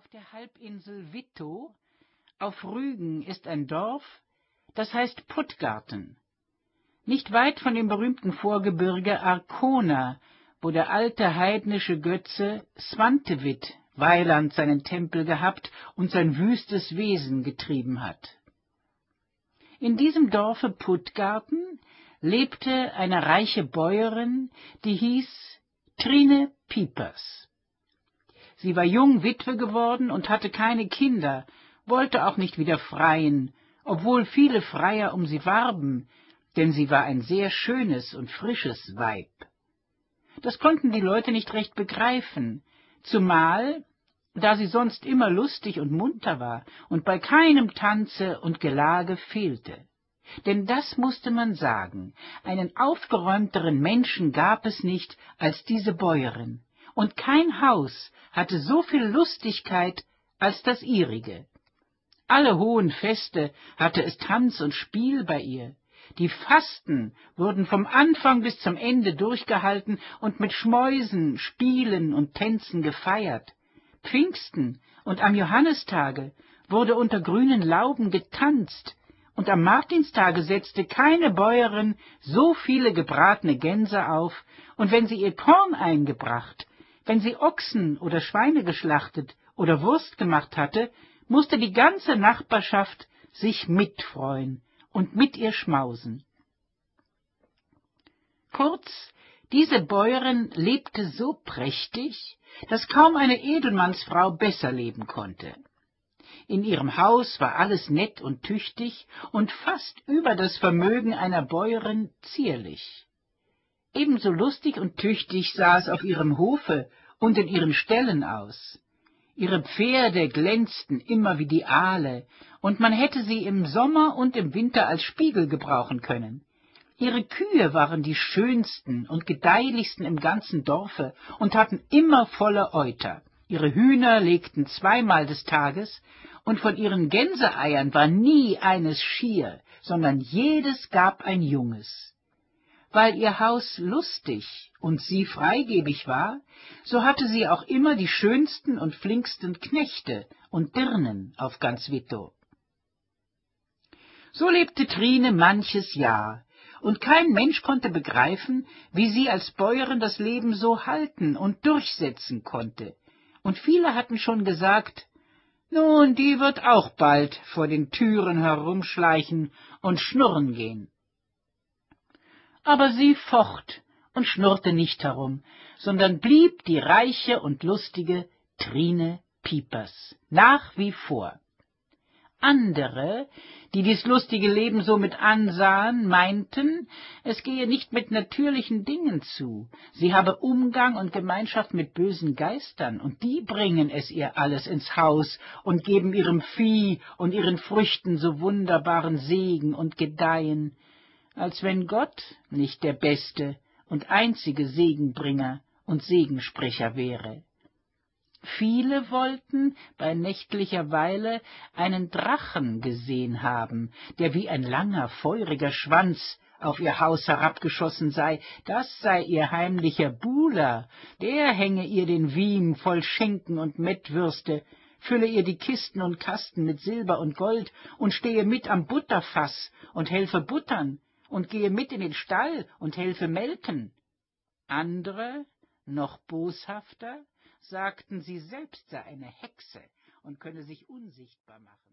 Auf der Halbinsel Wittow auf Rügen ist ein Dorf, das heißt Puttgarten. Nicht weit von dem berühmten Vorgebirge Arkona, wo der alte heidnische Götze Swantewit Weiland seinen Tempel gehabt und sein wüstes Wesen getrieben hat. In diesem Dorfe Puttgarten lebte eine reiche Bäuerin, die hieß Trine Piepers. Sie war jung Witwe geworden und hatte keine Kinder, wollte auch nicht wieder freien, obwohl viele Freier um sie warben, denn sie war ein sehr schönes und frisches Weib. Das konnten die Leute nicht recht begreifen, zumal, da sie sonst immer lustig und munter war und bei keinem Tanze und Gelage fehlte. Denn das musste man sagen, einen aufgeräumteren Menschen gab es nicht als diese Bäuerin und kein Haus hatte so viel Lustigkeit als das ihrige. Alle hohen Feste hatte es Tanz und Spiel bei ihr. Die Fasten wurden vom Anfang bis zum Ende durchgehalten und mit Schmäusen, Spielen und Tänzen gefeiert. Pfingsten und am Johannistage wurde unter grünen Lauben getanzt, und am Martinstage setzte keine Bäuerin so viele gebratene Gänse auf, und wenn sie ihr Korn eingebracht, wenn sie Ochsen oder Schweine geschlachtet oder Wurst gemacht hatte, musste die ganze Nachbarschaft sich mitfreuen und mit ihr schmausen. Kurz, diese Bäuerin lebte so prächtig, dass kaum eine Edelmannsfrau besser leben konnte. In ihrem Haus war alles nett und tüchtig und fast über das Vermögen einer Bäuerin zierlich. Ebenso lustig und tüchtig sah es auf ihrem Hofe und in ihren Ställen aus. Ihre Pferde glänzten immer wie die Aale, und man hätte sie im Sommer und im Winter als Spiegel gebrauchen können. Ihre Kühe waren die schönsten und gedeihlichsten im ganzen Dorfe und hatten immer volle Euter. Ihre Hühner legten zweimal des Tages, und von ihren Gänseeiern war nie eines schier, sondern jedes gab ein Junges. Weil ihr Haus lustig und sie freigebig war, so hatte sie auch immer die schönsten und flinksten Knechte und Dirnen auf ganz Wittow. So lebte Trine manches Jahr, und kein Mensch konnte begreifen, wie sie als Bäuerin das Leben so halten und durchsetzen konnte. Und viele hatten schon gesagt, nun, die wird auch bald vor den Türen herumschleichen und schnurren gehen aber sie focht und schnurrte nicht herum, sondern blieb die reiche und lustige Trine Piepers nach wie vor. Andere, die dies lustige Leben so mit ansahen, meinten, es gehe nicht mit natürlichen Dingen zu, sie habe Umgang und Gemeinschaft mit bösen Geistern, und die bringen es ihr alles ins Haus und geben ihrem Vieh und ihren Früchten so wunderbaren Segen und Gedeihen, als wenn Gott nicht der beste und einzige Segenbringer und Segensprecher wäre. Viele wollten bei nächtlicher Weile einen Drachen gesehen haben, der wie ein langer, feuriger Schwanz auf ihr Haus herabgeschossen sei, das sei ihr heimlicher Buhler, der hänge ihr den Wiem voll Schenken und Mettwürste, fülle ihr die Kisten und Kasten mit Silber und Gold und stehe mit am Butterfass und helfe buttern, und gehe mit in den Stall und helfe melken. Andere, noch boshafter, sagten, sie selbst sei eine Hexe und könne sich unsichtbar machen.